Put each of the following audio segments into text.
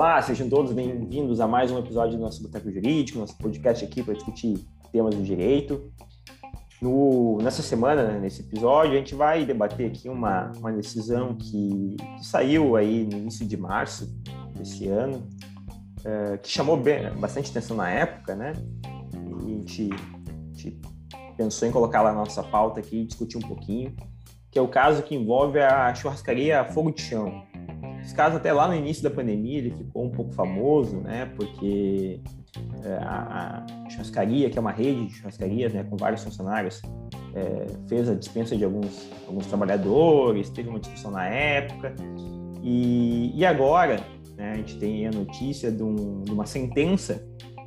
Olá, sejam todos bem-vindos a mais um episódio do nosso Boteco Jurídico, nosso podcast aqui para discutir temas do direito. No, nessa semana, né, nesse episódio, a gente vai debater aqui uma, uma decisão que, que saiu aí no início de março desse ano, é, que chamou bem, bastante atenção na época, né? E a gente, a gente pensou em colocar lá na nossa pauta aqui e discutir um pouquinho, que é o caso que envolve a churrascaria Fogo de Chão, esse caso, até lá no início da pandemia, ele ficou um pouco famoso, né? Porque é, a, churrascaria, que é uma rede de churrascarias, né, com vários funcionários, é, fez a dispensa de alguns, alguns trabalhadores, teve uma discussão na época. E, e agora, né, a gente tem a notícia de, um, de uma sentença,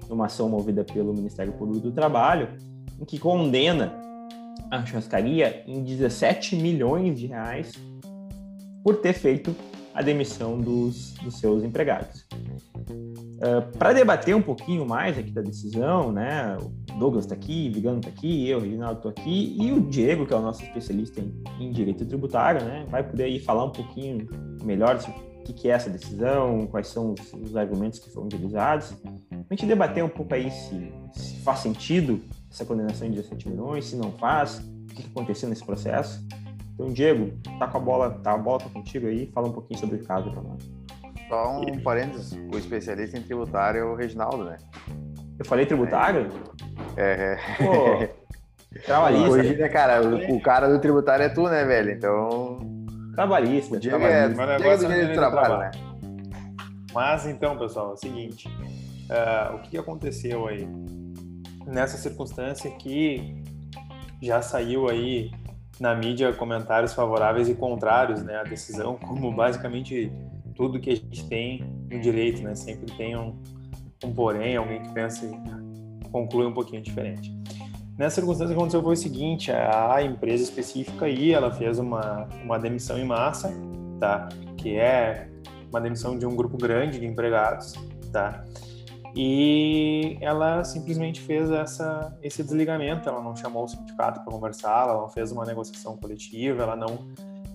uma ação movida pelo Ministério Público do Trabalho, em que condena a churrascaria em 17 milhões de reais por ter feito a demissão dos, dos seus empregados. Uh, Para debater um pouquinho mais aqui da decisão, né, o Douglas está aqui, o Vigano está aqui, eu, o Reginaldo, estou aqui, e o Diego, que é o nosso especialista em, em direito tributário, né, vai poder aí falar um pouquinho melhor sobre o que, que é essa decisão, quais são os, os, argumentos que foram utilizados, a gente debater um pouco aí se, se faz sentido essa condenação de 17 milhões, se não faz, o que aconteceu nesse processo. Então, Diego, tá com a bola, tá a bola tá contigo aí, fala um pouquinho sobre o caso para nós. Só um parênteses, o especialista em tributário é o Reginaldo, né? Eu falei tributário? É. é. Pô, trabalhista. Hoje, né, cara, o, o, cara do tributário é tu, né, velho? Então. Trabalhista. Diego trabalhista. é, Diego é do direito do trabalho, né? Mas então, pessoal, é o seguinte: uh, o que aconteceu aí? Nessa circunstância que já saiu aí na mídia comentários favoráveis e contrários né, à decisão, como basicamente tudo que a gente tem no direito, né? Sempre tem um, um porém, alguém que pensa e conclui um pouquinho diferente. Nessa circunstância, o que aconteceu foi o seguinte: a empresa específica aí, ela fez uma, uma demissão em massa, tá? Que é uma demissão de um grupo grande de empregados, tá? E ela simplesmente fez essa, esse desligamento, ela não chamou o sindicato para conversar, ela não fez uma negociação coletiva, ela não,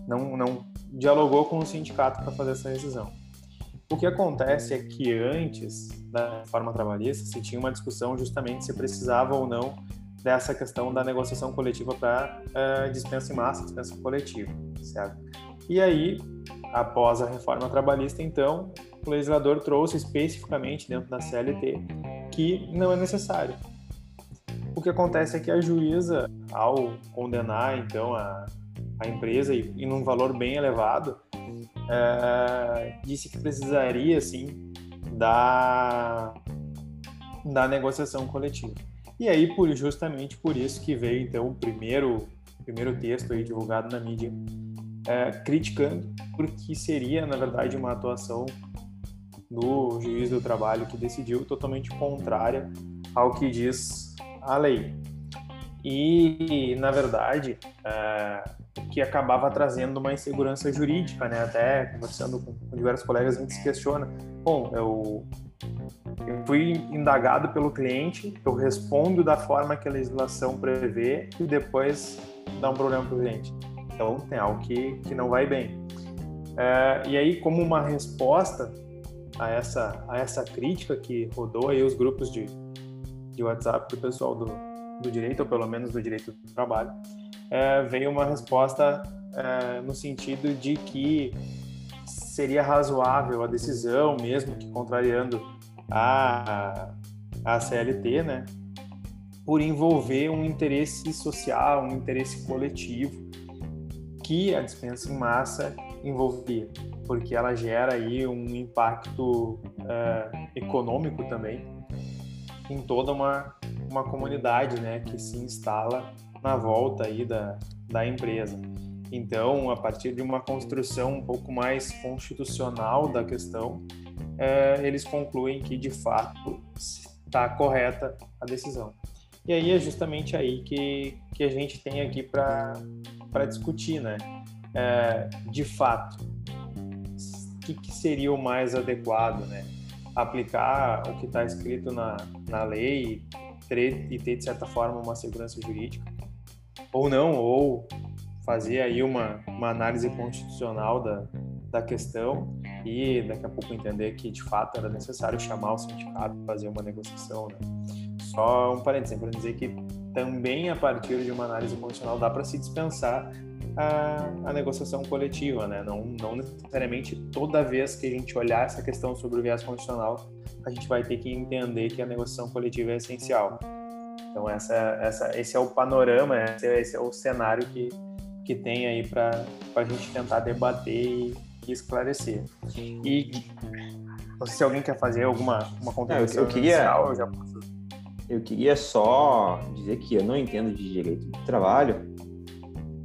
não, não dialogou com o sindicato para fazer essa decisão. O que acontece é que antes da reforma trabalhista se tinha uma discussão justamente se precisava ou não dessa questão da negociação coletiva para uh, eh, dispensa em massa, dispensa coletiva, certo? E aí, após a reforma trabalhista, então, o legislador trouxe especificamente dentro da CLT que não é necessário. O que acontece é que a juíza, ao condenar então a, a empresa e, num valor bem elevado, é, disse que precisaria sim da da negociação coletiva. E aí, por, justamente por isso que veio então o primeiro primeiro texto aí divulgado na mídia é, criticando porque seria na verdade uma atuação do juiz do trabalho que decidiu totalmente contrária ao que diz a lei. E, na verdade, é, que acabava trazendo uma insegurança jurídica, né? Até conversando com, com diversos colegas, a gente se questiona. Bom, eu, eu fui indagado pelo cliente, eu respondo da forma que a legislação prevê e depois dá um problema para o cliente. Então, tem algo que, que não vai bem. É, e aí, como uma resposta a essa, a essa crítica que rodou aí os grupos de, de WhatsApp do pessoal do, do direito, ou pelo menos do direito do trabalho, é, veio uma resposta é, no sentido de que seria razoável a decisão, mesmo que contrariando a, a CLT, né, por envolver um interesse social, um interesse coletivo que a dispensa em massa envolvia porque ela gera aí um impacto é, econômico também em toda uma, uma comunidade né, que se instala na volta aí da, da empresa. Então, a partir de uma construção um pouco mais constitucional da questão, é, eles concluem que de fato está correta a decisão. E aí é justamente aí que, que a gente tem aqui para discutir, né? É, de fato, que, que seria o mais adequado, né? Aplicar o que está escrito na, na lei e ter, e ter, de certa forma, uma segurança jurídica, ou não, ou fazer aí uma, uma análise constitucional da, da questão e daqui a pouco entender que de fato era necessário chamar o sindicato fazer uma negociação. Né? Só um parênteses, para dizer que também a partir de uma análise condicional dá para se dispensar a, a, negociação coletiva, né? Não, não necessariamente toda vez que a gente olhar essa questão sobre o viés condicional, a gente vai ter que entender que a negociação coletiva é essencial. Então essa, essa, esse é o panorama, esse é, esse é o cenário que, que tem aí para a gente tentar debater e, e, esclarecer. E não sei se alguém quer fazer alguma uma contribuição. eu queria, inicial, eu, já eu queria só dizer que eu não entendo de direito do trabalho,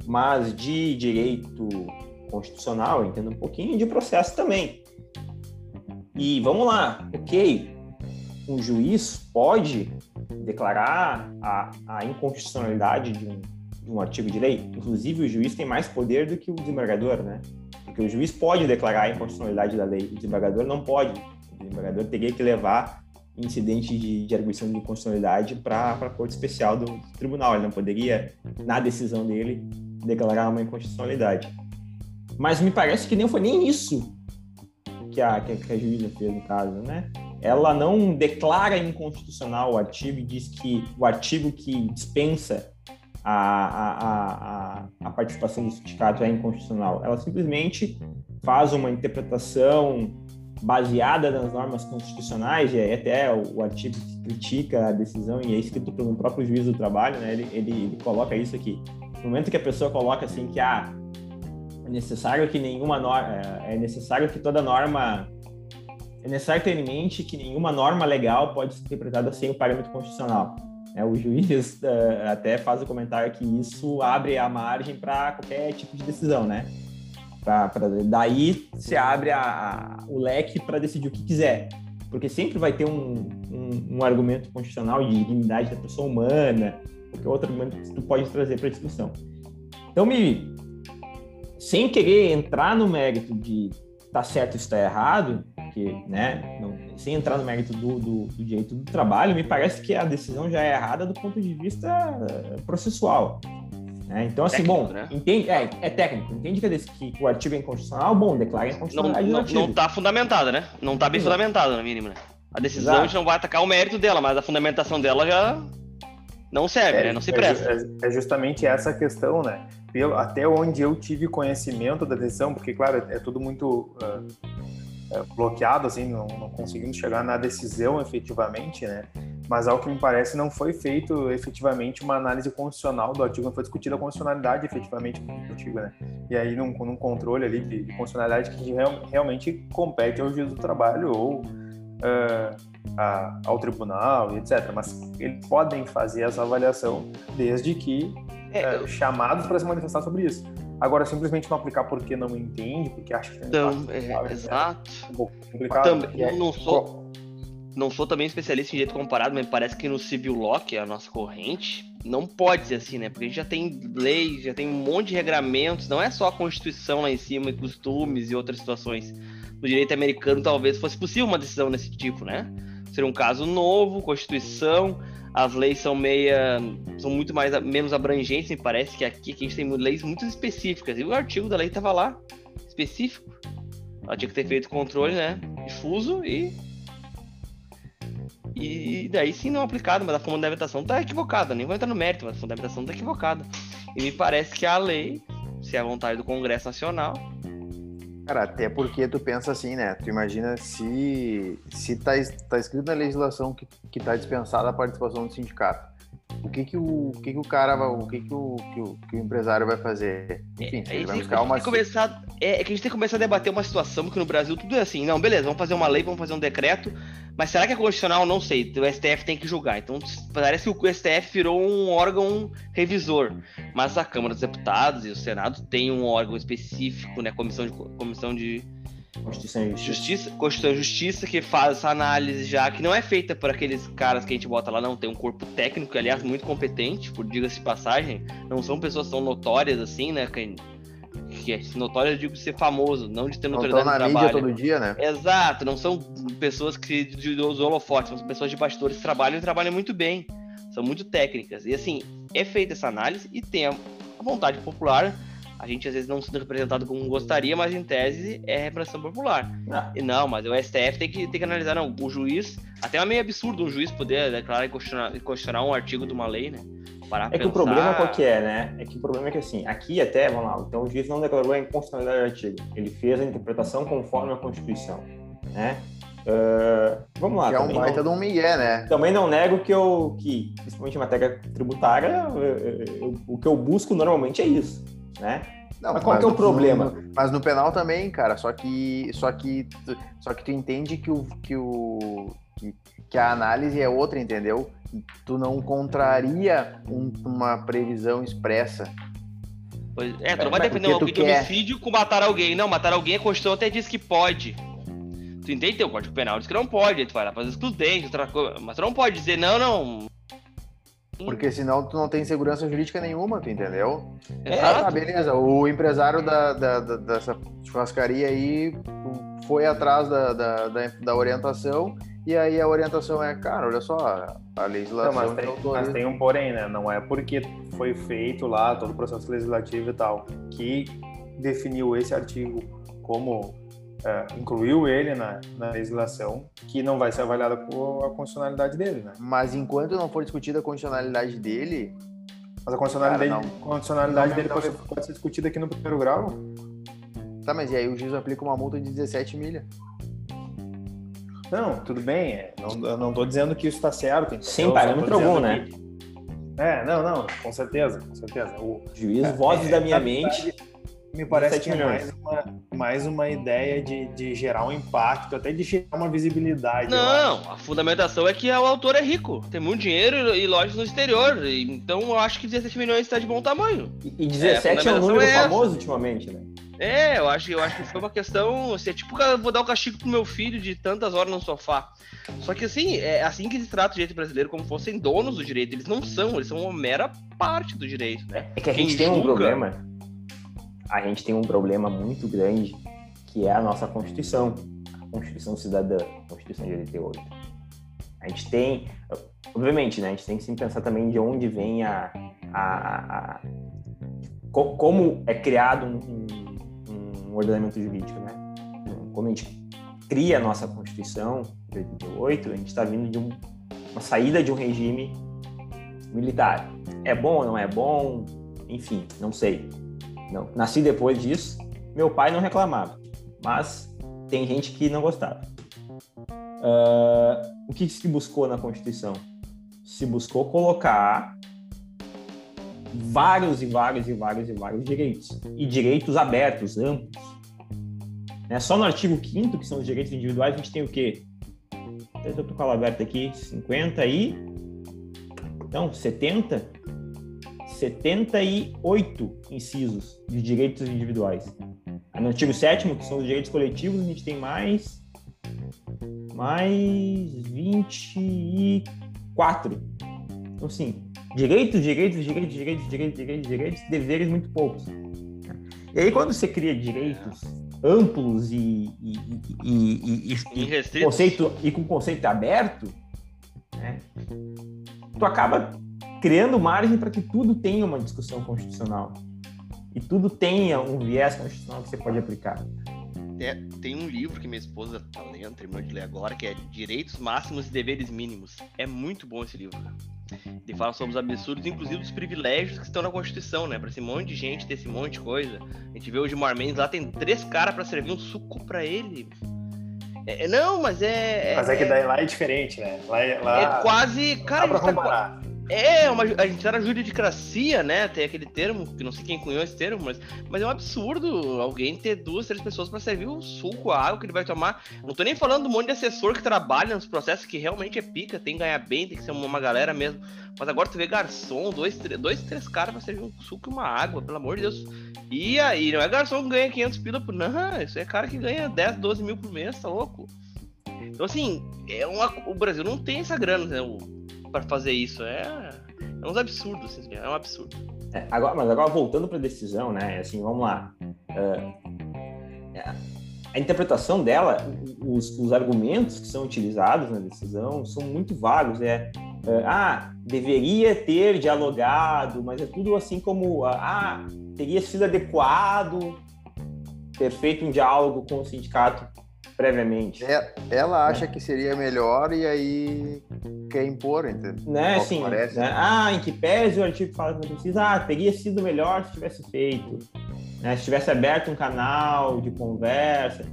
mas de direito constitucional eu entendo um pouquinho de processo também. E vamos lá, ok, um juiz pode declarar a, a inconstitucionalidade de um, de um artigo de lei. Inclusive, o juiz tem mais poder do que o desembargador, né? Porque o juiz pode declarar a inconstitucionalidade da lei, o desembargador não pode. O desembargador teria que levar incidente de, de arguição de inconstitucionalidade para a Corte Especial do Tribunal. Ele não poderia, na decisão dele, declarar uma inconstitucionalidade. Mas me parece que nem foi nem isso que a, que a juíza fez no caso, né? Ela não declara inconstitucional o artigo e diz que o artigo que dispensa a, a, a, a participação do sindicato é inconstitucional. Ela simplesmente faz uma interpretação baseada nas normas constitucionais, e até o, o artigo que critica a decisão e é escrito pelo próprio juiz do trabalho, né? Ele, ele, ele coloca isso aqui. No momento que a pessoa coloca assim que ah, é necessário que nenhuma norma, é, é necessário que toda norma é necessário ter em mente que nenhuma norma legal pode ser interpretada sem o parâmetro constitucional. É, o juiz uh, até faz o comentário que isso abre a margem para qualquer tipo de decisão, né? Pra, pra daí se abre a, a, o leque para decidir o que quiser, porque sempre vai ter um, um, um argumento constitucional de dignidade da pessoa humana, qualquer outro argumento que tu pode trazer para a discussão. Então, me, sem querer entrar no mérito de tá certo ou está errado, porque, né, não, sem entrar no mérito do, do, do, direito do trabalho, me parece que a decisão já é errada do ponto de vista eh, processual. Né? Então, assim, técnico, bom, né? entende, é, é, técnico, entende que, que, o artigo é inconstitucional, bom, declara inconstitucionalidade não, não, não tá fundamentada, né? Não tá bem Exato. fundamentada, no mínimo, né? A decisão Exato. a gente não vai atacar o mérito dela, mas a fundamentação dela já não serve, é, né? Não se é presta. É, é, justamente essa questão, né? Pelo, até onde eu tive conhecimento da decisão, porque, claro, é tudo muito uh, bloqueado, assim, não, não, conseguimos chegar na decisão efetivamente, né? Mas, ao que me parece, não foi feito efetivamente uma análise constitucional do artigo, não foi discutida a constitucionalidade efetivamente do artigo, né? E aí, num, num controle ali de, de constitucionalidade que real, realmente compete ao juiz do trabalho ou. Uh, a, ao tribunal, etc. Mas eles podem fazer essa avaliação desde que é, é, chamados para se manifestar sobre isso. Agora, simplesmente não aplicar porque não entende, porque acha que tem então, é, né? Exato. É um pouco complicado. Também, eu não sou, não sou também especialista em direito comparado, mas parece que no civil law, que é a nossa corrente, não pode ser assim, né? Porque a gente já tem leis, já tem um monte de regramentos, não é só a Constituição lá em cima e costumes e outras situações. No direito americano, talvez fosse possível uma decisão desse tipo, né? Seria um caso novo, Constituição, as leis são meia são muito mais menos abrangentes, me parece que aqui, aqui a gente tem leis muito específicas. E o artigo da lei estava lá, específico. Ela tinha que ter feito controle, né? Difuso e. E daí sim não aplicado, mas a fundamentação está equivocada. Nem vou entrar no mérito, mas a fundamentação está equivocada. E me parece que a lei, se é a vontade do Congresso Nacional, Cara, até porque tu pensa assim, né? Tu imagina se, se tá, tá escrito na legislação que, que tá dispensada a participação do sindicato. O que que o, o que que o cara vai, o que que o, que o, que o empresário vai fazer? Enfim, é, ele vai buscar uma... Começar, é, é, que a gente tem que começar a debater uma situação que no Brasil tudo é assim. Não, beleza, vamos fazer uma lei, vamos fazer um decreto, mas será que é constitucional? Não sei. O STF tem que julgar. Então parece que o STF virou um órgão revisor. Mas a Câmara dos Deputados e o Senado tem um órgão específico, né? Comissão de. Comissão de Constituição e Justiça. Justiça. Constituição e Justiça, que faz essa análise já, que não é feita por aqueles caras que a gente bota lá, não. Tem um corpo técnico, aliás, muito competente, por diga-se de passagem. Não são pessoas tão notórias assim, né? Que que é notório, eu digo ser famoso, não de ter notoriedade não no trabalho. Mídia todo dia, né? Exato, não são pessoas que de, dos holofotes, são pessoas de bastidores que trabalham e trabalham muito bem, são muito técnicas. E assim, é feita essa análise e tem a vontade popular, a gente às vezes não sendo representado como gostaria, mas em tese é repressão popular. Não. E não, mas o STF tem que, tem que analisar, não. O juiz, até é meio absurdo um juiz poder declarar e questionar, questionar um artigo de uma lei, né? Para é pensar... que o problema qual que é, né? É que o problema é que assim, aqui até, vamos lá, então o juiz não declarou a inconstitucionalidade do artigo. Ele fez a interpretação conforme a Constituição, né? Uh, vamos lá. Que é um baita não, de um migué, né? Também não nego que eu, que, principalmente em matéria tributária, eu, eu, eu, o que eu busco normalmente é isso, né? Não, mas qual mas, que é o problema? No, mas no penal também, cara, só que só que só que tu entende que o que o que, que a análise é outra, entendeu? Tu não contraria um, uma previsão expressa. Pois, é, tu não vai defender um de homicídio com matar alguém. Não, matar alguém a Constituição até diz que pode. Tu entende? O Código Penal diz que não pode, tu vai lá fazer excludente, outra coisa. Mas tu não pode dizer, não, não. Porque senão tu não tem segurança jurídica nenhuma, tu entendeu? É, ah, beleza. O empresário da, da, da, dessa churrascaria aí foi atrás da, da, da, da, orientação e aí a orientação é, cara, olha só, a legislação... Não, mas, tem, mas tem um porém, né? Não é porque foi feito lá todo o processo legislativo e tal que definiu esse artigo como é, incluiu ele na, na, legislação, que não vai ser avaliada com a constitucionalidade dele, né? Mas enquanto não for discutida a constitucionalidade dele... Mas a constitucionalidade, cara, dele, constitucionalidade não, dele não, pode, não, pode, ser discutida aqui no primeiro grau? Tá, mas e aí o juiz aplica uma multa de 17 milha? Não, tudo bem. É, não, eu não tô dizendo que isso está certo. Sem parâmetro algum, né? É, não, não, com certeza, com certeza. O juiz, vozes é, da minha mente me parece que é mais uma, mais uma ideia de, de gerar um impacto, até de gerar uma visibilidade. Não, a fundamentação é que o autor é rico, tem muito dinheiro e lojas no exterior. Então eu acho que 17 milhões está de bom tamanho. E, 17 é, é um número é famoso ultimamente, né? É, eu acho, eu acho que foi uma questão. Assim, é tipo, vou dar o um castigo pro meu filho de tantas horas no sofá. Só que assim, é assim que se trata o direito brasileiro, como fossem donos do direito. Eles não são, eles são uma mera parte do direito, né? É que a gente Quem tem julga, um problema a gente tem um problema muito grande que é a nossa Constituição, a Constituição Cidadã, a Constituição de 88. A gente tem, obviamente, né, a gente tem que pensar também de onde vem a, a, a como é criado um, um, ordenamento jurídico, né? Quando a gente cria a nossa Constituição de 88, a gente está vindo de um, uma saída de um regime militar. É bom ou não é bom? Enfim, não sei. Não, nasci depois disso. Meu pai não reclamava, mas tem gente que não gostava. Uh, o que se buscou na Constituição? Se buscou colocar vários e vários e vários e vários direitos. E direitos abertos, amplos. Né? Só no artigo 5 que são os direitos individuais, a gente tem o quê? Eu tô com ela aberta aqui, 50 e... Então, 70 78 incisos de direitos individuais. no artigo 7 que são os direitos coletivos, a gente tem mais mais 24. Então, assim, direitos, direitos, direitos, direitos, direitos, direitos, direitos, deveres muito poucos. E aí, quando você cria direitos amplos e, e, e, e, e conceito, e com conceito aberto, né, tu acaba criando margem para que tudo tenha uma discussão constitucional e tudo tenha um viés constitucional que você pode aplicar. É, tem um livro que minha esposa está lendo, terminou de ler agora, que é Direitos Máximos e Deveres Mínimos. É muito bom esse livro. Ele fala sobre os absurdos, inclusive dos privilégios que estão na Constituição, né? Para esse monte de gente ter esse monte de coisa. A gente vê o Gilmar Mendes lá, tem três caras para servir um suco para ele. É, não, mas é. Mas é, é que daí lá é diferente, né? Lá, é, lá é quase. Cara, dá pra tá comparar. Tá, é, uma, a gente na juridicracia, né? Tem aquele termo, que não sei quem cunhou esse termo, mas, mas é um absurdo alguém ter duas, três pessoas para servir o suco, a água que ele vai tomar. Não tô nem falando do monte de assessor que trabalha nos processos, que realmente é pica, tem que ganhar bem, tem que ser uma, galera mesmo. Mas agora tu vê garçom, dois, três, dois três caras pra servir um suco e uma água, pelo amor de Deus. E aí, não é garçom que ganha 500 pila por. Não, isso é cara que ganha 10, 12 mil por mês, tá louco? Então, assim, é uma, o Brasil não tem essa grana, né? Para fazer isso. É, é uns absurdos, assim, é um absurdo. É, agora, mas agora voltando para a decisão, né? Assim, vamos lá. Uh, a interpretação dela, os, os, argumentos que são utilizados na decisão são muito vagos. É, ah, deveria ter dialogado, mas é tudo assim como, ah, teria sido adequado ter feito um diálogo com o sindicato previamente. É, ela acha né? que seria melhor e aí quer impor, entendeu? Né, sim. Né? Ah, em que pese o artigo fala que não precisa, ah, teria sido melhor se tivesse feito. Né? Se tivesse aberto um canal de conversa.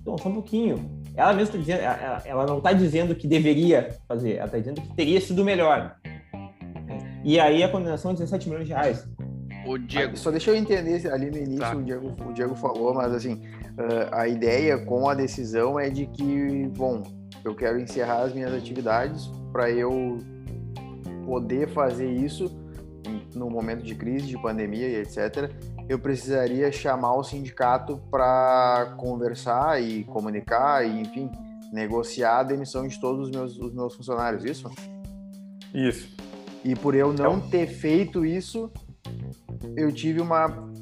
Então, só um pouquinho. Ela mesma está dizendo, ela, ela não está dizendo que deveria fazer, ela está dizendo que teria sido melhor. E aí a condenação é 17 milhões de reais. O Diego. Só deixa eu entender ali no início, tá. o, Diego, o Diego falou, mas assim, uh, a ideia com a decisão é de que, bom, eu quero encerrar as minhas atividades para eu poder fazer isso no momento de crise, de pandemia e etc. Eu precisaria chamar o sindicato para conversar e comunicar e, enfim, negociar a demissão de todos os meus, os meus funcionários, isso? Isso. E por eu não então... ter feito isso, eu tive uma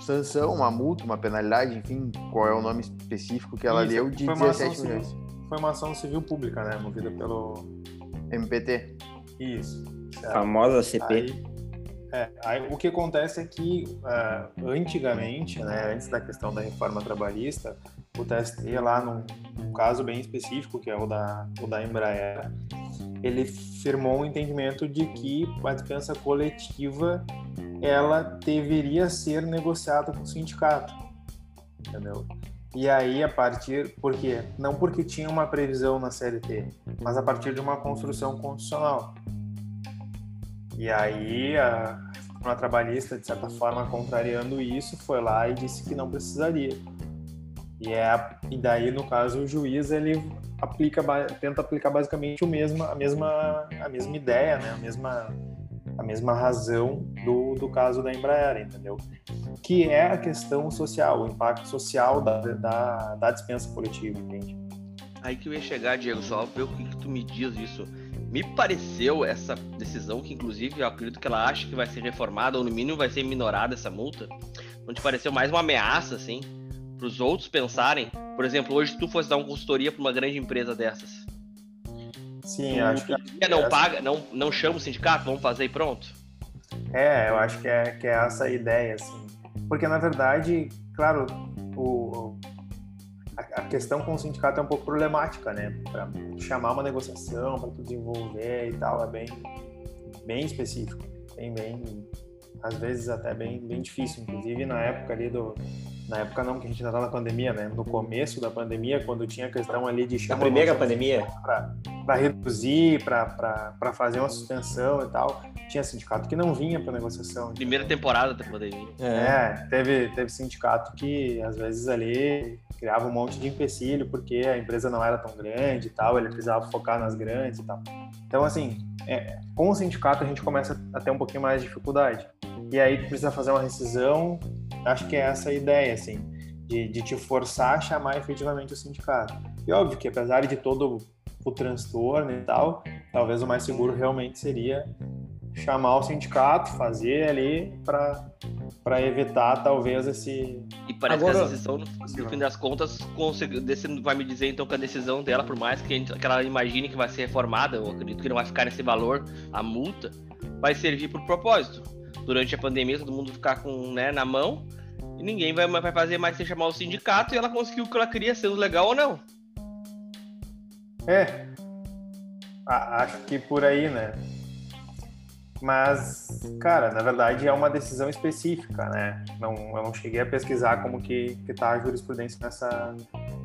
sanção, uma multa, uma penalidade, enfim, qual é o nome específico que ela Isso, deu, de 17 milhões. Civil, foi uma ação civil pública, né? Movida pelo. MPT. Isso. A famosa CP. Aí, é, aí, o que acontece é que uh, antigamente, né, antes da questão da reforma trabalhista, o TST lá num, num caso bem específico, que é o da, o da Embraer, ele firmou um entendimento de que a dispensa coletiva ela deveria ser negociada com o sindicato, entendeu? E aí, a partir, por quê? Não porque tinha uma previsão na CLT, mas a partir de uma construção constitucional. E aí, a uma trabalhista, de certa forma, contrariando isso, foi lá e disse que não precisaria. E, é, e daí, no caso, o juiz, ele aplica, tenta aplicar basicamente o mesmo, a, mesma, a mesma ideia, né? a, mesma, a mesma razão do, do caso da Embraer, entendeu? Que é a questão social, o impacto social da, da, da dispensa coletiva, entende? Aí que eu ia chegar, Diego, só ver o que, que tu me diz disso. Me pareceu essa decisão, que inclusive eu acredito que ela acha que vai ser reformada, ou no mínimo vai ser minorada essa multa, não te pareceu mais uma ameaça, assim? para os outros pensarem. Por exemplo, hoje se tu fosse dar uma consultoria para uma grande empresa dessas. Sim, acho que não essa... paga, não não chama o sindicato, vamos fazer e pronto. É, eu acho que é que é essa a ideia assim. Porque na verdade, claro, o a, questão com o sindicato é um pouco problemática, né? Para chamar uma negociação, para desenvolver e tal, é bem bem específico, bem bem às vezes até bem bem difícil, inclusive na época ali do na época não, que a gente ainda estava na pandemia, né? No começo da pandemia, quando tinha a questão ali de chamar. Na primeira pandemia? Para reduzir, para fazer uma suspensão e tal. Tinha sindicato que não vinha para negociação. Primeira temporada da pandemia. É. é, teve, teve sindicato que às vezes ali criava um monte de empecilho porque a empresa não era tão grande e tal, ele precisava focar nas grandes e tal. Então, assim, é, com o sindicato a gente começa a ter um pouquinho mais de dificuldade. E aí precisa fazer uma rescisão, acho que é essa a ideia, assim, de, de te forçar a chamar efetivamente o sindicato. E óbvio que apesar de todo o transtorno e tal, talvez o mais seguro realmente seria chamar o sindicato, fazer ali para evitar talvez esse. E parece Agora... que a decisão, no, fim das contas, vai me dizer então que a decisão dela, por mais que, gente, que ela imagine que vai ser reformada, eu acredito que não vai ficar nesse valor, a multa, vai servir por propósito. Durante a pandemia, todo mundo ficar com né, na mão e ninguém vai, vai fazer mais sem chamar o sindicato e ela conseguiu o que ela queria, sendo legal ou não. É. Acho que por aí, né? Mas, cara, na verdade é uma decisão específica, né? Não, eu não cheguei a pesquisar como que, que tá a jurisprudência nessa,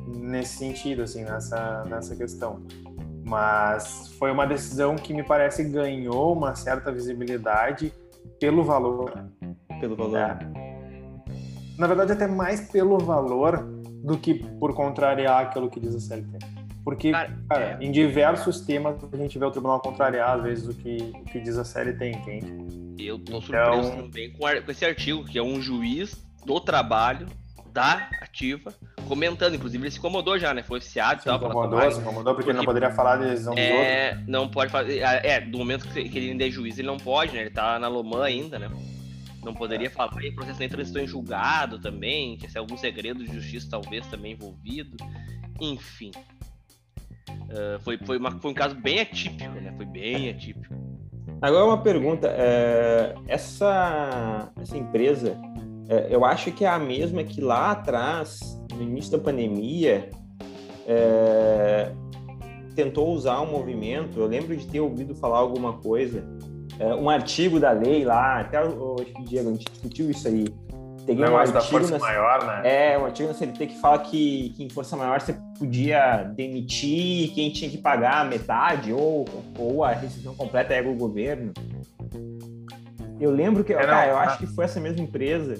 nesse sentido, assim, nessa, nessa questão. Mas foi uma decisão que me parece ganhou uma certa visibilidade pelo valor. Pelo valor. É. Na verdade, até mais pelo valor do que por contrariar aquilo que diz a CLT. Porque, cara, cara é. em diversos temas a gente vê o tribunal contrariar, às vezes, o que, o que diz a CLT, entende? Eu tô surpreso então... também com, com esse artigo, que é um juiz do trabalho da ativa comentando, inclusive ele se incomodou já, né? Foi oficiado e tal. Se incomodou, se incomodou porque, porque, ele não poderia falar de decisão dos é, outros. Não pode fazer. É, é, do momento que ele ainda é juiz, ele não pode, né? Ele tá na Lomã ainda, né? Não poderia é. falar. E o processo nem transitou em julgado também, que se algum segredo de justiça talvez também envolvido. Enfim. Uh, foi, foi, uma, foi um caso bem atípico, né? Foi bem atípico. Agora uma pergunta, é, essa, essa empresa, é, eu acho que é a mesma que lá atrás, no início da pandemia, é, tentou usar um movimento, eu lembro de ter ouvido falar alguma coisa, é, um artigo da lei lá, até o, Diego, a gente discutiu isso aí, Peguei um artigo da força na, maior, né? É, um artigo na CLT que fala que, que, em força maior você podia demitir quem tinha que pagar metade ou, ou a rescisão completa era o governo. Eu lembro que, é, cara, eu acho que foi essa mesma empresa.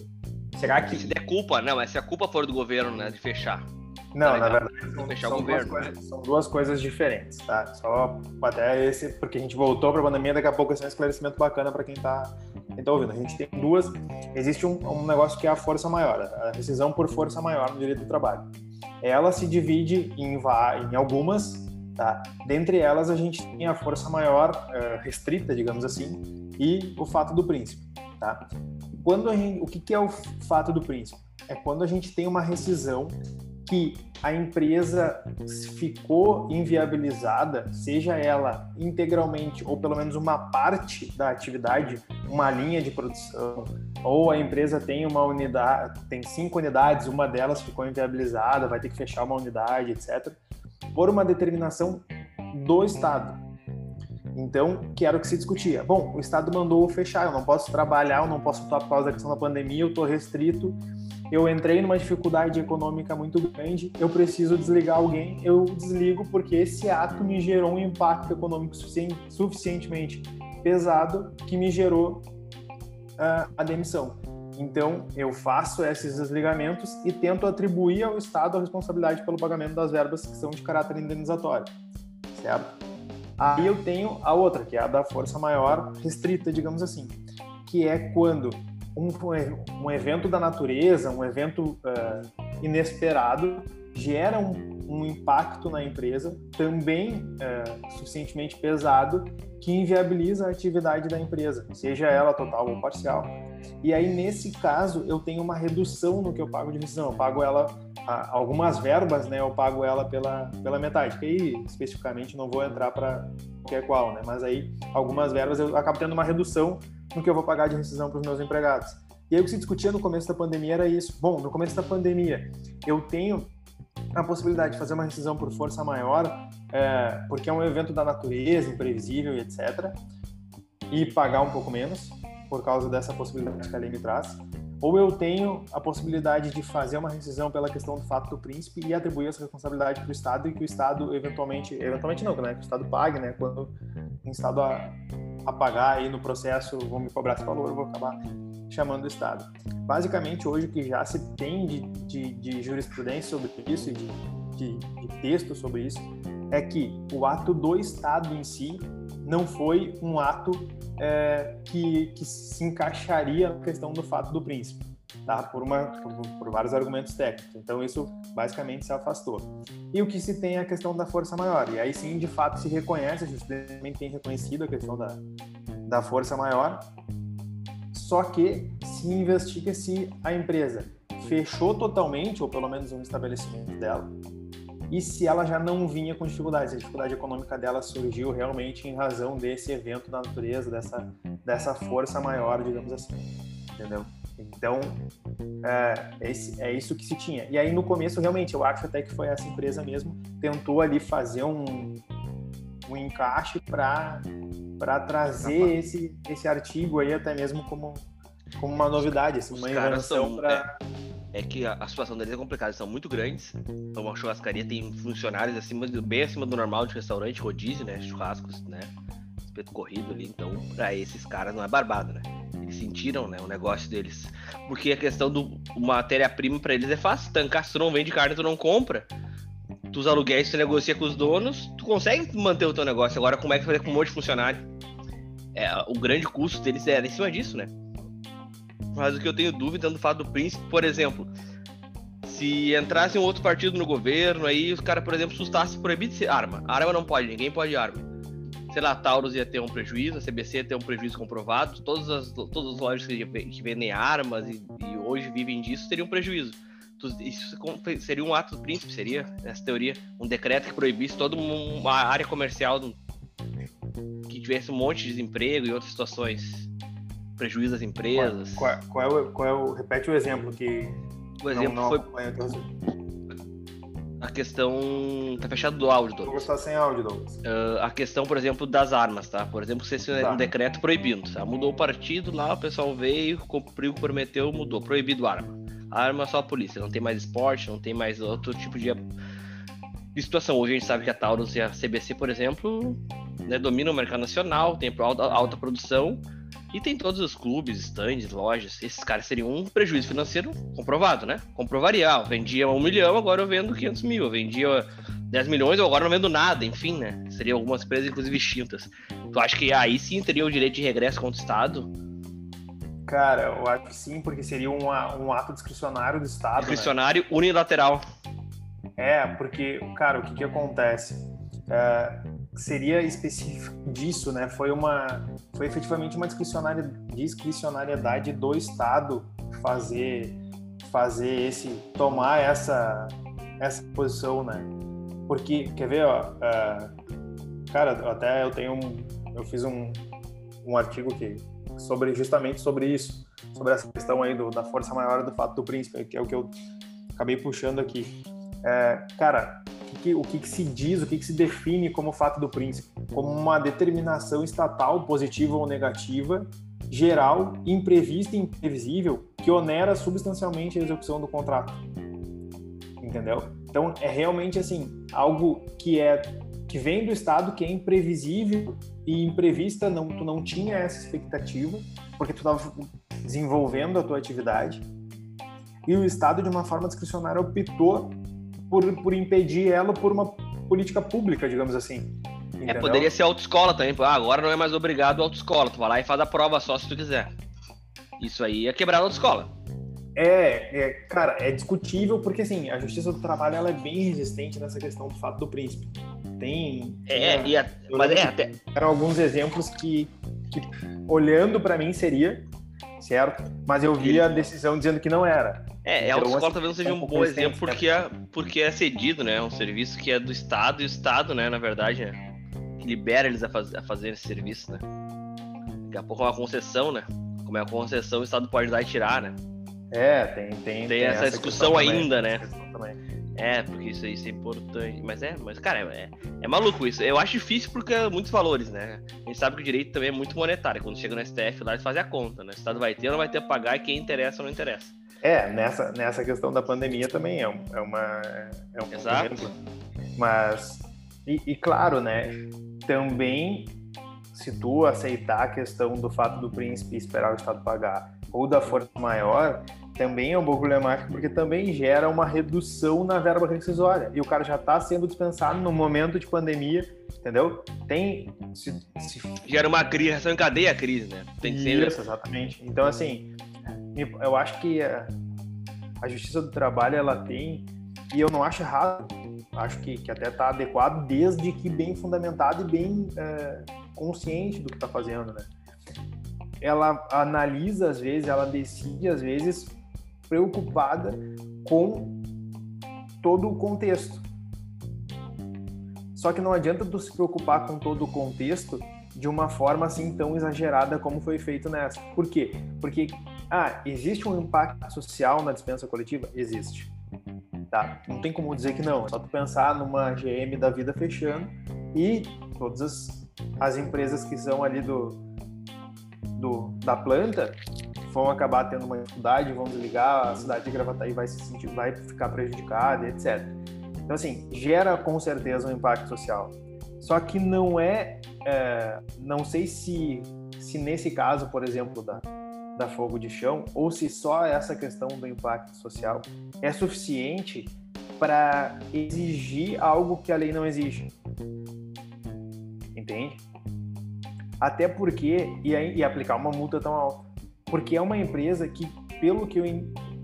Será que. Se der culpa, não, mas se a culpa for do governo, né, de fechar. Não, na verdade, são, fechar são, o governo, duas coisas, né? são duas coisas diferentes, tá? Só até esse, porque a gente voltou para a pandemia, daqui a pouco esse é um esclarecimento bacana para quem está quem tá ouvindo. A gente tem duas, existe um, um negócio que é a força maior, a rescisão por força maior no direito do trabalho. Ela se divide em, em algumas, tá? Dentre elas, a gente tem a força maior uh, restrita, digamos assim, e o fato do príncipe, tá? Quando gente, o que, que é o fato do príncipe? É quando a gente tem uma rescisão que a empresa ficou inviabilizada, seja ela integralmente ou pelo menos uma parte da atividade, uma linha de produção, ou a empresa tem uma unidade, tem cinco unidades, uma delas ficou inviabilizada, vai ter que fechar uma unidade, etc., por uma determinação do Estado. Então, que era o que se discutia. Bom, o Estado mandou fechar, eu não posso trabalhar, eu não posso atuar por causa da questão da pandemia, eu estou restrito eu entrei numa dificuldade econômica muito grande, eu preciso desligar alguém, eu desligo porque esse ato me gerou um impacto econômico suficientemente pesado que me gerou uh, a demissão. Então, eu faço esses desligamentos e tento atribuir ao Estado a responsabilidade pelo pagamento das verbas que são de caráter indenizatório, certo? Aí eu tenho a outra, que é a da força maior restrita, digamos assim, que é quando um, um evento da natureza, um evento uh, inesperado, gera um, um, impacto na empresa também uh, suficientemente pesado que inviabiliza a atividade da empresa, seja ela total ou parcial. E aí, nesse caso, eu tenho uma redução no que eu pago de rescisão. Eu pago ela, algumas verbas, né? Eu pago ela pela, pela metade, que aí, especificamente, não vou entrar para qualquer qual, né? Mas aí, algumas verbas eu acabo tendo uma redução no que eu vou pagar de rescisão para os meus empregados. E aí o que se discutia no começo da pandemia era isso. Bom, no começo da pandemia, eu tenho a possibilidade de fazer uma rescisão por força maior, é, porque é um evento da natureza, imprevisível etc., e pagar um pouco menos, por causa dessa possibilidade que a lei me traz. Ou eu tenho a possibilidade de fazer uma rescisão pela questão do fato do príncipe e atribuir essa responsabilidade para o Estado e que o Estado eventualmente, eventualmente não, né, que o Estado pague, né, quando em Estado a, a pagar aí no processo, vão me cobrar esse valor, eu vou acabar chamando o Estado. Basicamente, hoje o que já se tem de, de, de jurisprudência sobre isso e de, de, de texto sobre isso é que o ato do Estado em si não foi um ato é, que, que se encaixaria na questão do fato do príncipe, tá? por, uma, por, por, vários argumentos técnicos. Então, isso basicamente se afastou. E o que se tem é a questão da força maior. E aí sim, de fato, se reconhece, a justiça também tem reconhecido a questão da, da força maior, só que se investiga se a empresa fechou totalmente, ou pelo menos um estabelecimento dela, e se ela já não vinha com dificuldades, a dificuldade econômica dela surgiu realmente em razão desse evento da natureza, dessa, dessa força maior, digamos assim, entendeu? Então, é, esse, é isso que se tinha. E aí, no começo, realmente, eu acho até que foi essa empresa mesmo, tentou ali fazer um, um encaixe para para trazer esse, esse artigo aí até mesmo como, como uma novidade, assim, uma invenção para... É, é, que a, a, situação deles é complicada, eles são muito grandes, então uma churrascaria tem funcionários acima, bem acima do normal de restaurante, rodízio, né, churrascos, né, espeto corrido ali, então para esses caras não é barbado, né, eles sentiram, né, o negócio deles, porque a questão do matéria-prima para eles é fácil, tancar, se tu não vende carne, tu não compra, dos aluguéis tu negocia com os donos, tu consegue manter o teu negócio. Agora, como é que fazer com um monte de funcionário? É, o grande custo deles é em cima disso, né? Mas o que eu tenho dúvida no fato do príncipe, por exemplo, se entrasse um outro partido no governo, aí os caras, por exemplo, sustassem proibido de arma. Arma não pode, ninguém pode arma. Sei lá, Taurus ia ter um prejuízo, a CBC ia ter um prejuízo comprovado, todas as, todas as lojas que, que vendem armas e, e hoje vivem disso teriam um prejuízo isso seria um ato do príncipe, seria essa teoria? Um decreto que proibisse toda uma área comercial que tivesse um monte de desemprego e outras situações, prejuízo das empresas. Qual, qual, qual, é, o, qual é o. Repete o exemplo que. O exemplo não, não foi. A questão. Tá fechado do áudio, Douglas. Tá sem áudio, Douglas. Uh, a questão, por exemplo, das armas, tá? Por exemplo, se esse é tá. um decreto proibindo, tá? Mudou o partido lá, o pessoal veio, cumpriu, prometeu, mudou. Proibido arma. arma só a polícia, não tem mais esporte, não tem mais outro tipo de, de situação. Hoje a gente sabe que a Taurus e a CBC, por exemplo, né, dominam o mercado nacional, tem alta, alta produção e tem todos os clubes, stands, lojas. Esses caras seriam um prejuízo financeiro comprovado, né? Comprovaria. Ah, eu vendia um milhão, agora eu vendo 500 mil. Eu vendia 10 milhões, eu agora não vendo nada. Enfim, né? Seriam algumas empresas, inclusive, extintas. Tu acha que aí sim teria o direito de regresso contra o Estado? Cara, eu acho que sim, porque seria um, um ato discricionário do Estado. Né? Discricionário né? unilateral. É, porque, cara, o que, que acontece? É, seria específico disso, né? Foi uma, foi efetivamente uma discricionariedade do Estado fazer, fazer esse, tomar essa, essa posição, né? Porque quer ver, ó, uh, cara, até eu tenho um, eu fiz um, um artigo que sobre justamente sobre isso, sobre essa questão aí do, da força maior do fato do príncipe, que é o que eu acabei puxando aqui. É, cara, que, o que, que, se diz, o que, que, se define como fato do príncipe? Como uma determinação estatal, positiva ou negativa, geral, imprevista e imprevisível, que onera substancialmente a execução do contrato. Entendeu? Então, é realmente assim, algo que é que vem do Estado, que é imprevisível e imprevista, não, tu não tinha essa expectativa, porque tu estava desenvolvendo a tua atividade, e o Estado, de uma forma discricionária, optou por, por impedir ela por uma política pública, digamos assim. É, Entendeu? É, poderia ser autoescola também. Ah, agora não é mais obrigado a autoescola. Tu vai lá e faz a prova só se tu quiser. Isso aí é quebrar a autoescola. É, é, cara, é discutível porque assim, a justiça do trabalho ela é bem resistente nessa questão do fato do príncipe. Tem. É, e a, mas é até. Eram alguns exemplos que, que olhando para mim seria mas eu vi a decisão dizendo que não era. É, então, a autoescola assim, talvez não seja um bom exemplo porque é, porque é cedido, né? É um serviço que é do Estado e o Estado, né, na verdade, né, libera eles a, faz, a fazer esse serviço, né? Daqui a pouco é uma concessão, né? Como é uma concessão, o Estado pode dar e tirar, né? É, tem, tem, tem, tem essa, essa discussão ainda, também, né? É, porque isso, isso é importante. Mas é, mas, cara, é, é maluco isso. Eu acho difícil porque é muitos valores, né? A gente sabe que o direito também é muito monetário. Quando chega no STF lá, eles fazem a conta, né? O Estado vai ter ou não vai ter a pagar e quem interessa ou não interessa. É, nessa, nessa questão da pandemia também é, um, é uma. É um Exato. Exemplo. Mas, e, e claro, né? Também, se tu aceitar a questão do fato do príncipe esperar o Estado pagar ou da força maior, também é um pouco problemático porque também gera uma redução na verba rescisória e o cara já está sendo dispensado no momento de pandemia, entendeu? Tem se, se... gera uma crise, em cadeia a crise, né? Tem que ser... Isso, exatamente. Então assim, eu acho que a, a Justiça do Trabalho ela tem e eu não acho errado, acho que, que até está adequado desde que bem fundamentado e bem é, consciente do que está fazendo, né? Ela analisa às vezes, ela decide às vezes preocupada com todo o contexto. Só que não adianta tu se preocupar com todo o contexto de uma forma assim tão exagerada como foi feito nessa. Por quê? Porque ah, existe um impacto social na dispensa coletiva? Existe. Tá? Não tem como dizer que não. É só tu pensar numa GM da vida fechando e todas as, as empresas que são ali do, do da planta vão acabar tendo uma dificuldade, vão desligar, a cidade de Gravataí vai se sentir, vai ficar prejudicada, etc. Então, assim, gera com certeza um impacto social. Só que não é, é não sei se, se nesse caso, por exemplo, da, da fogo de chão, ou se só essa questão do impacto social é suficiente para exigir algo que a lei não exige. Entende? Até porque, e, e aplicar uma multa tão alta porque é uma empresa que, pelo que eu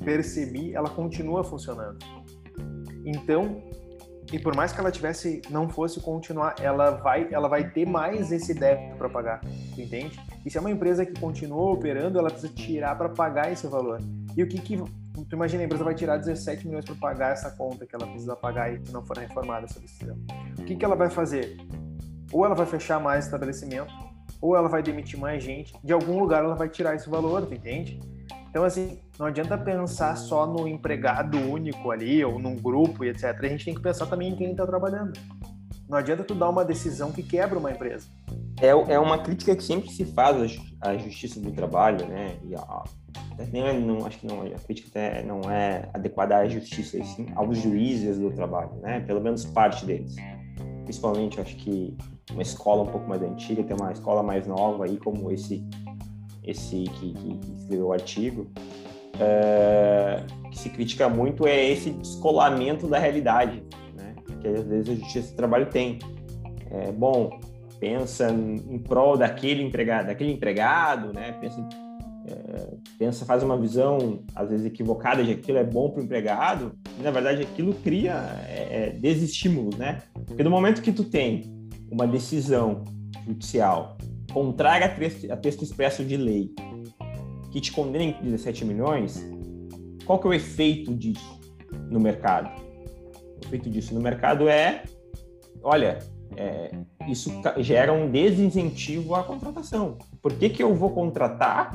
percebi, ela continua funcionando. Então, e por mais que ela tivesse não fosse continuar, ela vai ela vai ter mais esse débito para pagar, entende? E se é uma empresa que continua operando, ela precisa tirar para pagar esse valor. E o que que tu imagina a empresa vai tirar 17 milhões para pagar essa conta que ela precisa pagar e que não for reformada essa decisão. O que que ela vai fazer? Ou ela vai fechar mais estabelecimento, ou ela vai demitir mais gente. De algum lugar ela vai tirar esse valor, tu entende? Então, assim, não adianta pensar só no empregado único ali, ou num grupo e etc. A gente tem que pensar também em quem está trabalhando. Não adianta tu dar uma decisão que quebra uma empresa. É, é uma crítica que sempre se faz à justiça do trabalho, né? E a, nem, não, acho que não, a crítica até não é adequada à justiça, e sim aos juízes do trabalho, né? Pelo menos parte deles. Principalmente, acho que uma escola um pouco mais antiga, tem uma escola mais nova aí, como esse esse que, que escreveu o artigo, é, que se critica muito é esse descolamento da realidade, né? Que às vezes a justiça do trabalho tem. É, bom, pensa em prol daquele empregado, daquele empregado, né? Pensa, é, pensa, faz uma visão às vezes equivocada de aquilo é bom para o empregado. E, na verdade, aquilo cria é, é desestímulos, né? Porque no momento que tu tem uma decisão judicial contrária a texto, a texto expresso de lei que te condena em 17 milhões, qual que é o efeito disso no mercado? O efeito disso no mercado é, olha, é, isso gera um desincentivo à contratação. Por que, que eu vou contratar?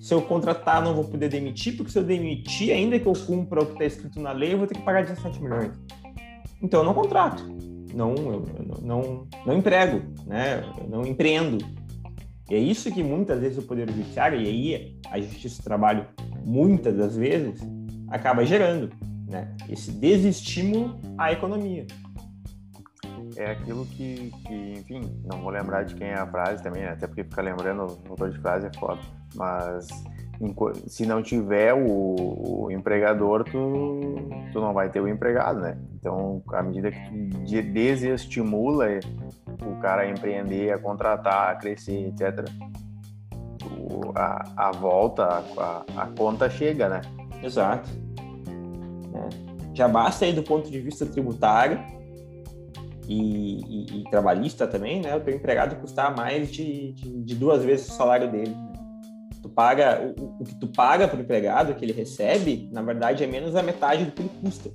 Se eu contratar, não vou poder demitir, porque se eu demitir, ainda que eu cumpra o que está escrito na lei, eu vou ter que pagar 17 milhões. Então, eu não contrato, não, eu, eu não, não emprego, né? eu não empreendo. E é isso que muitas vezes o Poder Judiciário, e aí a Justiça do Trabalho, muitas das vezes, acaba gerando, né? Esse desestímulo à economia. É aquilo que, que, enfim, não vou lembrar de quem é a frase também, né? até porque ficar lembrando o autor de frase é foda, mas se não tiver o, o, empregador, tu, tu não vai ter o empregado, né? Então, à medida que tu desestimula o cara a empreender, a contratar, a crescer, etc., o, a, a volta, a, a, conta chega, né? Exato. É. Já basta aí do ponto de vista tributário e, e, e trabalhista também, né? O teu empregado custar mais de, de, de duas vezes o salário dele tu paga o, o que tu paga para o empregado que ele recebe, na verdade é menos a metade do que ele custa.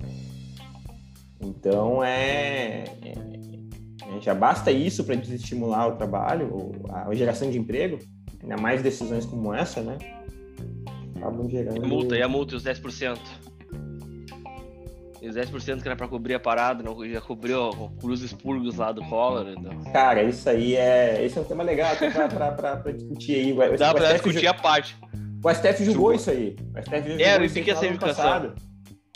Então é, é, é já basta isso para desestimular o trabalho, a geração de emprego, ainda mais decisões como essa, né? Acabam gerando. E a multa, e a multa, os 10%. E os 10% que era pra cobrir a parada, não, já cobriu os expurgos lá do Collor. Então. Cara, isso aí é. Esse é um tema legal pra, pra, pra, pra discutir aí. O, Dá pra discutir a parte. O STF julgou isso aí. O STF julgou é, que ia ser passado.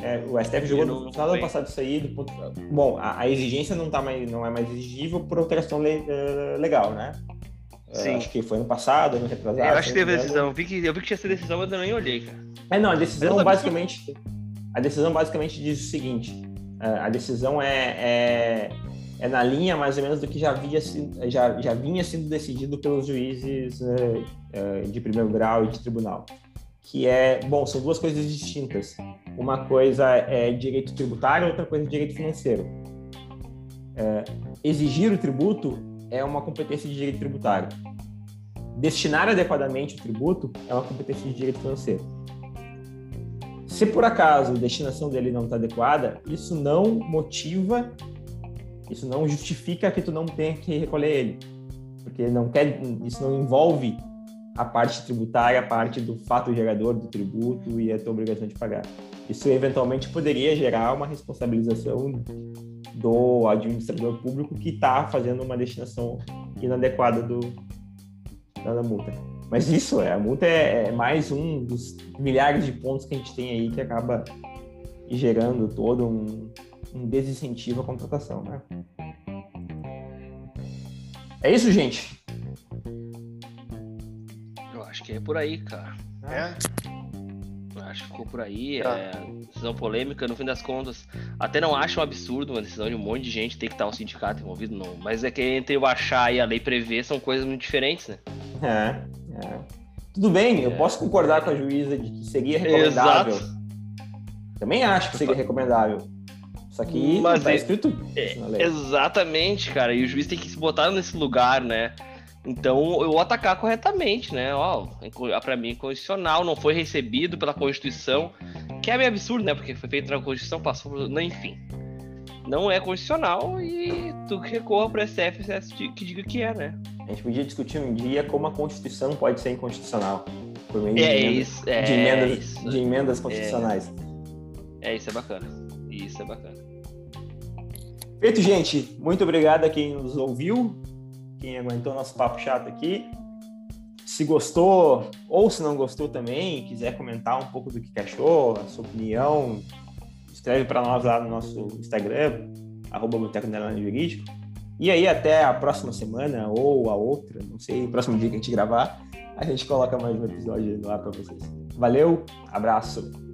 É, o STF julgou no final do ano passado isso aí. Do ponto... Bom, a, a, exigência não, tá mais, não é mais exigível por alteração le, uh, legal, né? É, Sim. Uh, acho que foi ano passado, ano retrasado. É, eu acho que teve decisão. Eu vi que, eu vi que tinha essa decisão, mas eu nem olhei, cara. É, não, a decisão basicamente. A decisão basicamente diz o seguinte: a decisão é, é, é, na linha mais ou menos do que já, havia, já, já vinha sendo decidido pelos juízes é, é, de primeiro grau e de tribunal. Que é, bom, são duas coisas distintas. Uma coisa é direito tributário, outra coisa é direito financeiro. Exigir o tributo é uma competência de direito tributário. Destinar adequadamente o tributo é uma competência de direito financeiro. Se por acaso a destinação dele não está adequada, isso não motiva, isso não justifica que tu não tenha que recolher ele, porque não quer, isso não envolve a parte tributária, a parte do fato gerador do tributo e a tua obrigação de pagar. Isso eventualmente poderia gerar uma responsabilização do administrador público que está fazendo uma destinação inadequada do, da multa. Mas isso, é, a multa é, é, mais um dos milhares de pontos que a gente tem aí que acaba gerando todo um, um desincentivo à contratação, né? É isso, gente? Eu acho que é por aí, cara. É? Eu acho que ficou por aí. Tá. É decisão polêmica, no fim das contas. Até não acho um absurdo uma decisão de um monte de gente ter que estar um sindicato envolvido, não. Mas é que entre eu achar e a lei prever são coisas muito diferentes, né? É. É. Tudo bem, eu posso concordar com a juíza de que seria recomendável. Exato. Também acho que seria recomendável. Só que Mas tá é- escrito É, exatamente, cara. E o juiz tem que se botar nesse lugar, né? Então, eu atacar corretamente, né? Ó, para mim é constitucional, não foi recebido pela Constituição, que é meio absurdo, né? Porque foi feito na Constituição, passou enfim. Não é constitucional e tu que recorra para STF que diga que é, né? A gente podia discutir um dia como a Constituição pode ser inconstitucional. Por meio de É emendas, isso, é de emendas, isso. de emendas constitucionais. É, isso é bacana. Isso é bacana. Feito, gente. Muito obrigado a quem nos ouviu, quem aguentou nosso papo chato aqui. Se gostou ou se não gostou também, quiser comentar um pouco do que achou, a sua opinião, escreve para nós lá no nosso Instagram, arroba Boteco Jurídico. E aí, até a próxima semana ou a outra, não sei, próximo dia que a gente gravar, a gente coloca mais um episódio lá para vocês. Valeu, abraço!